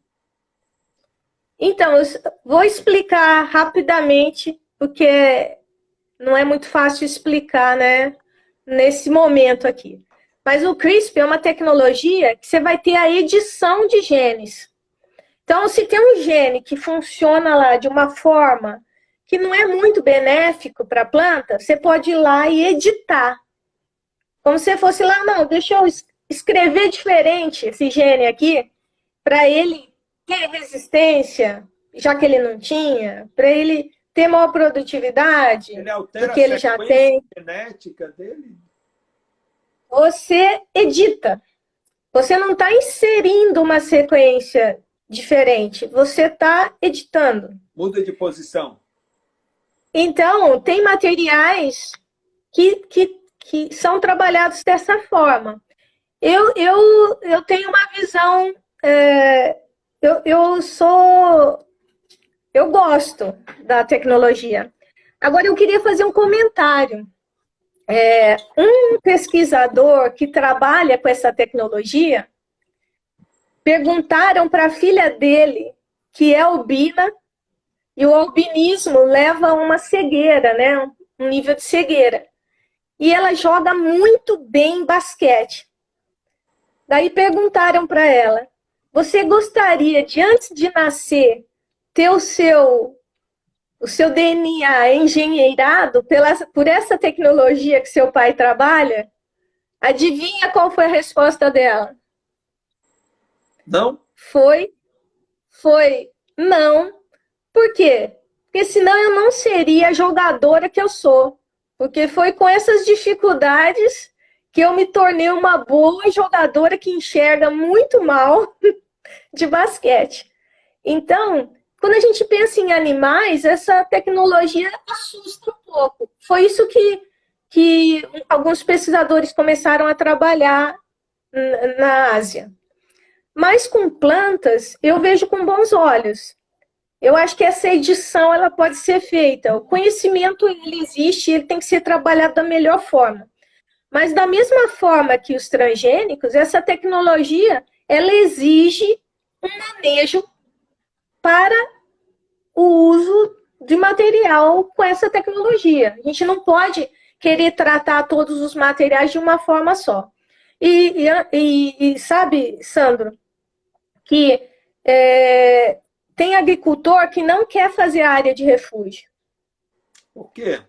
Então, eu vou explicar rapidamente, porque não é muito fácil explicar, né, nesse momento aqui. Mas o CRISPR é uma tecnologia que você vai ter a edição de genes. Então, se tem um gene que funciona lá de uma forma que não é muito benéfico para a planta, você pode ir lá e editar. Como se fosse lá, não, deixa eu escrever diferente esse gene aqui, para ele ter resistência, já que ele não tinha, para ele ter maior produtividade, ele do que ele já tem. genética dele? você edita. Você não está inserindo uma sequência diferente, você está editando. Muda de posição. Então, tem materiais que, que, que são trabalhados dessa forma. Eu, eu, eu tenho uma visão. É, eu, eu sou. Eu gosto da tecnologia. Agora, eu queria fazer um comentário é, um pesquisador que trabalha com essa tecnologia perguntaram para a filha dele, que é albina, e o albinismo leva a uma cegueira, né? Um nível de cegueira. E ela joga muito bem basquete. Daí perguntaram para ela: Você gostaria de, antes de nascer, ter o seu o seu DNA engenheirado pela, por essa tecnologia que seu pai trabalha, adivinha qual foi a resposta dela? Não. Foi, foi não. Por quê? Porque senão eu não seria a jogadora que eu sou. Porque foi com essas dificuldades que eu me tornei uma boa jogadora que enxerga muito mal (laughs) de basquete. Então, quando a gente pensa em animais, essa tecnologia assusta um pouco. Foi isso que, que alguns pesquisadores começaram a trabalhar na Ásia. Mas com plantas, eu vejo com bons olhos. Eu acho que essa edição ela pode ser feita. O conhecimento ele existe, ele tem que ser trabalhado da melhor forma. Mas da mesma forma que os transgênicos, essa tecnologia ela exige um manejo para o uso de material com essa tecnologia. A gente não pode querer tratar todos os materiais de uma forma só. E, e, e sabe, Sandro, que é, tem agricultor que não quer fazer área de refúgio. Por quê?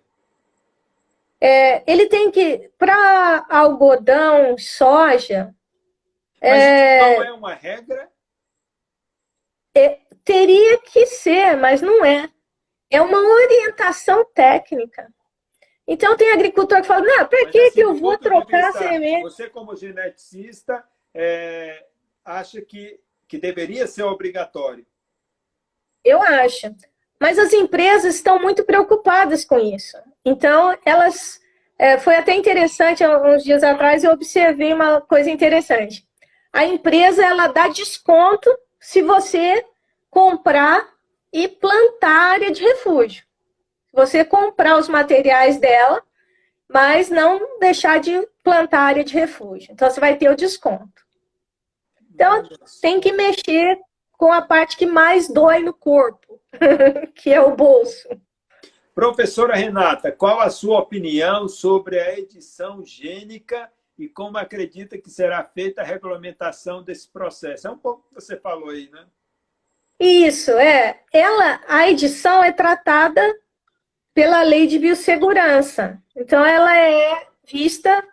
É, ele tem que, para algodão, soja. Mas é, não é uma regra? É, teria que ser, mas não é. É uma orientação técnica. Então tem agricultor que fala, não, para que, assim, que eu vou trocar semente? Você, como geneticista, é, acha que, que deveria ser obrigatório? Eu acho. Mas as empresas estão muito preocupadas com isso. Então, elas. É, foi até interessante, uns dias atrás, eu observei uma coisa interessante. A empresa ela dá desconto se você comprar e plantar área de refúgio. Você comprar os materiais dela, mas não deixar de plantar área de refúgio. Então, você vai ter o desconto. Então, tem que mexer com a parte que mais dói no corpo, (laughs) que é o bolso. Professora Renata, qual a sua opinião sobre a edição gênica e como acredita que será feita a regulamentação desse processo? É um pouco que você falou aí, né? Isso, é. Ela, a edição é tratada pela lei de biossegurança. Então, ela é vista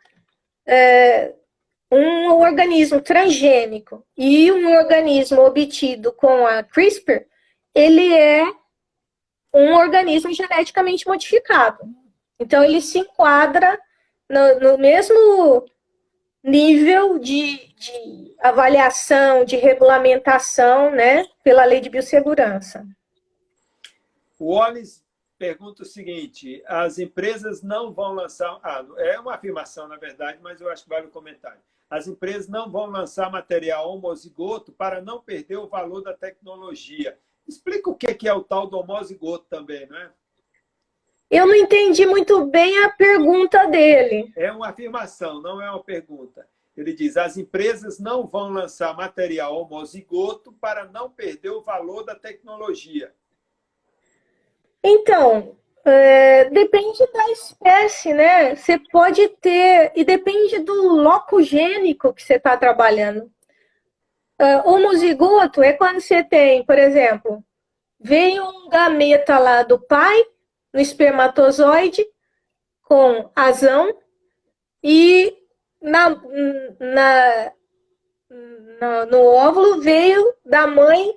é, um organismo transgênico e um organismo obtido com a CRISPR, ele é um organismo geneticamente modificado. Então, ele se enquadra no, no mesmo nível de, de, avaliação, de regulamentação, né, pela lei de biossegurança. O Wallace pergunta o seguinte: as empresas não vão lançar. Ah, é uma afirmação, na verdade, mas eu acho que vale o comentário as empresas não vão lançar material homozigoto para não perder o valor da tecnologia. Explica o que é o tal do homozigoto também, não é? Eu não entendi muito bem a pergunta dele. É uma afirmação, não é uma pergunta. Ele diz: as empresas não vão lançar material homozigoto para não perder o valor da tecnologia. Então, é, depende da espécie, né? Você pode ter, e depende do loco gênico que você está trabalhando. Uh, homozigoto é quando você tem, por exemplo, vem um gameta lá do pai, no espermatozoide, com azão, e na, na, na, no óvulo veio da mãe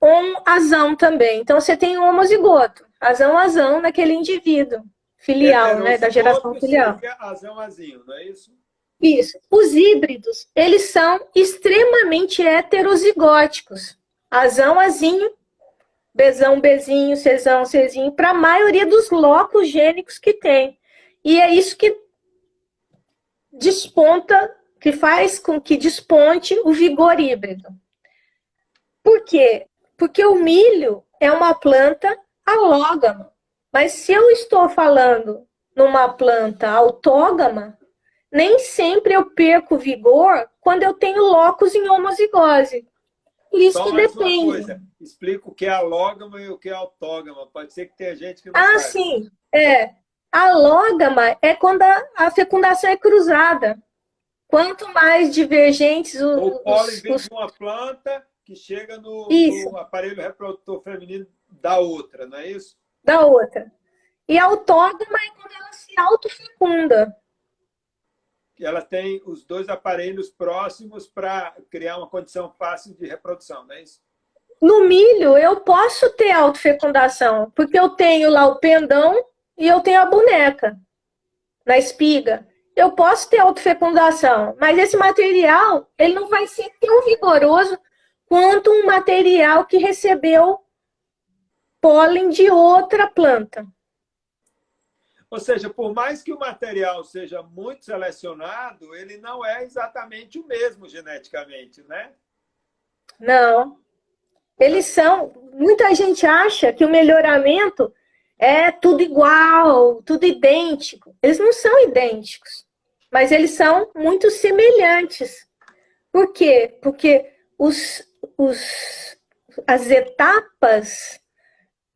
um azão também. Então você tem um homozigoto azão azão naquele indivíduo filial, né, da geração filial. Azão azinho, não é isso? Isso. Os híbridos, eles são extremamente heterozigóticos. Azão azinho, Bzão Bzinho, Czão Czinho, para a maioria dos locos gênicos que tem. E é isso que desponta, que faz com que desponte o vigor híbrido. Por quê? Porque o milho é uma planta alógama. Mas se eu estou falando numa planta autógama, nem sempre eu perco vigor quando eu tenho locos em homozigose. Isso Só depende. Explica o que é alógama e o que é autógama. Pode ser que tenha gente que não Ah, sabe. sim. É. Alógama é quando a, a, fecundação é cruzada. Quanto mais divergentes os. O pólen vem os... de uma planta que chega no, no aparelho reprodutor feminino da outra, não é isso? Da outra. E autógama é quando ela se autofecunda. Ela tem os dois aparelhos próximos para criar uma condição fácil de reprodução, não é isso? No milho, eu posso ter autofecundação, porque eu tenho lá o pendão e eu tenho a boneca na espiga. Eu posso ter autofecundação, mas esse material ele não vai ser tão vigoroso quanto um material que recebeu pólen de outra planta. Ou seja, por mais que o material seja muito selecionado, ele não é exatamente o mesmo geneticamente, né? Não. Eles são. Muita gente acha que o melhoramento é tudo igual, tudo idêntico. Eles não são idênticos, mas eles são muito semelhantes. Por quê? Porque os, os, as etapas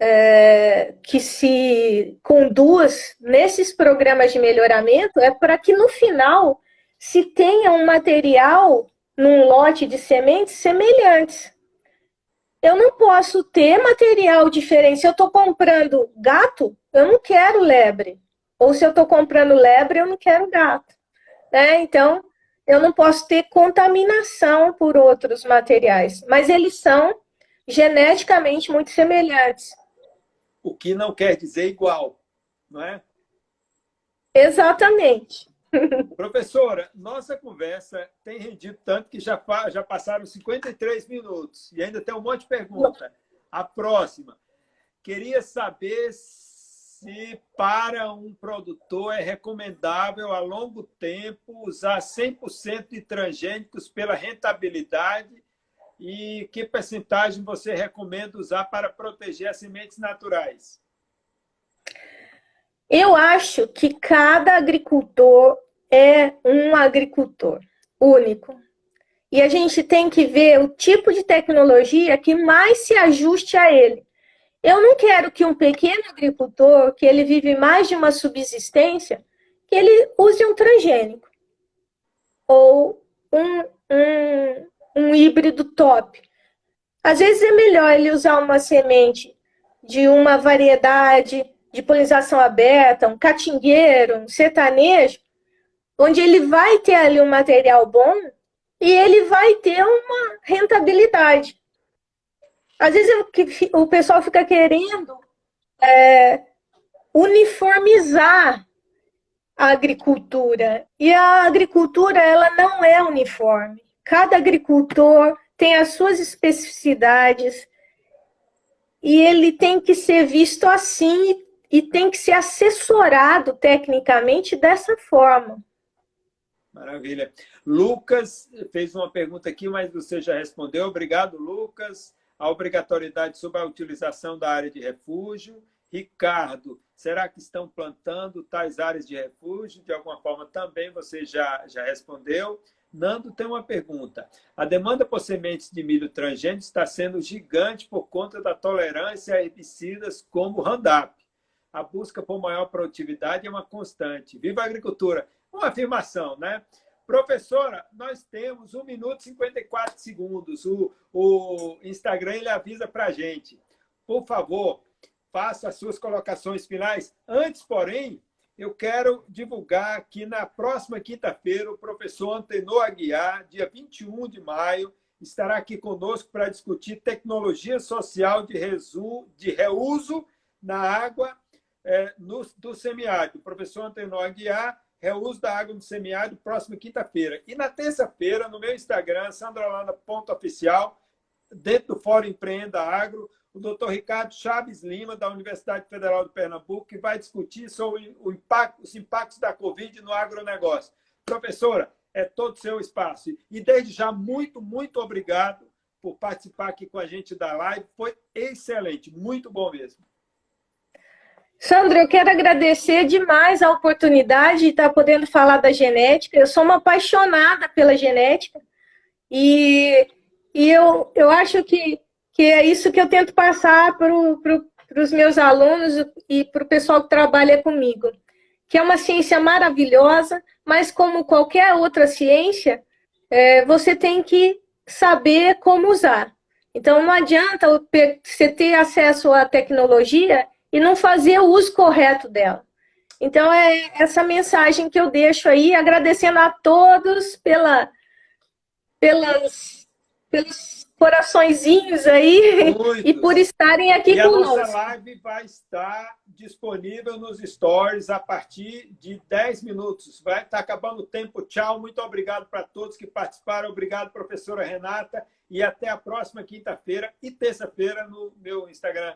é, que se conduz nesses programas de melhoramento é para que no final se tenha um material num lote de sementes semelhantes. Eu não posso ter material diferente. Se eu estou comprando gato, eu não quero lebre. Ou se eu estou comprando lebre, eu não quero gato. Né? Então, eu não posso ter contaminação por outros materiais. Mas eles são geneticamente muito semelhantes. O que não quer dizer igual, não é? Exatamente. (laughs) Professora, nossa conversa tem rendido tanto que já, já passaram 53 minutos e ainda tem um monte de pergunta. A próxima. Queria saber se para um produtor é recomendável a longo tempo usar 100% de transgênicos pela rentabilidade e que percentagem você recomenda usar para proteger as sementes naturais? Eu acho que cada agricultor é um agricultor único. E a gente tem que ver o tipo de tecnologia que mais se ajuste a ele. Eu não quero que um pequeno agricultor, que ele vive mais de uma subsistência, que ele use um transgênico ou um, um, um híbrido top. Às vezes é melhor ele usar uma semente de uma variedade de polinização aberta, um catingueiro, um sertanejo, onde ele vai ter ali um material bom e ele vai ter uma rentabilidade. Às vezes o pessoal fica querendo é, uniformizar a agricultura e a agricultura ela não é uniforme. Cada agricultor tem as suas especificidades e ele tem que ser visto assim e tem que ser assessorado tecnicamente dessa forma. Maravilha. Lucas fez uma pergunta aqui, mas você já respondeu. Obrigado, Lucas. A obrigatoriedade sobre a utilização da área de refúgio. Ricardo, será que estão plantando tais áreas de refúgio? De alguma forma também você já, já respondeu. Nando tem uma pergunta. A demanda por sementes de milho transgênico está sendo gigante por conta da tolerância a herbicidas como Roundup. A busca por maior produtividade é uma constante. Viva a agricultura! Uma afirmação, né? Professora, nós temos 1 minuto e 54 segundos. O, o Instagram ele avisa para a gente. Por favor, faça as suas colocações finais. Antes, porém, eu quero divulgar que na próxima quinta-feira o professor Antenor Aguiar, dia 21 de maio, estará aqui conosco para discutir tecnologia social de, resu, de reuso na água é, no, do semiárido. O professor Antenor Aguiar, reuso da água do semiárido, próxima quinta-feira. E na terça-feira, no meu Instagram, sandralanda.oficial, dentro do Fórum Empreenda Agro, o doutor Ricardo Chaves Lima, da Universidade Federal de Pernambuco, que vai discutir sobre impacto, os impactos da Covid no agronegócio. Professora, é todo seu espaço. E desde já, muito, muito obrigado por participar aqui com a gente da live. Foi excelente, muito bom mesmo. Sandra, eu quero agradecer demais a oportunidade de estar podendo falar da genética. Eu sou uma apaixonada pela genética e, e eu, eu acho que que é isso que eu tento passar para pro, os meus alunos e para o pessoal que trabalha comigo, que é uma ciência maravilhosa, mas como qualquer outra ciência, é, você tem que saber como usar. Então, não adianta você ter acesso à tecnologia e não fazer o uso correto dela. Então, é essa mensagem que eu deixo aí, agradecendo a todos pela, pelas, pelos coraçõezinhos aí (laughs) Muitos. e por estarem aqui e conosco. A nossa live vai estar disponível nos stories a partir de 10 minutos. Vai estar acabando o tempo. Tchau, muito obrigado para todos que participaram. Obrigado, professora Renata. E até a próxima quinta-feira e terça-feira no meu Instagram.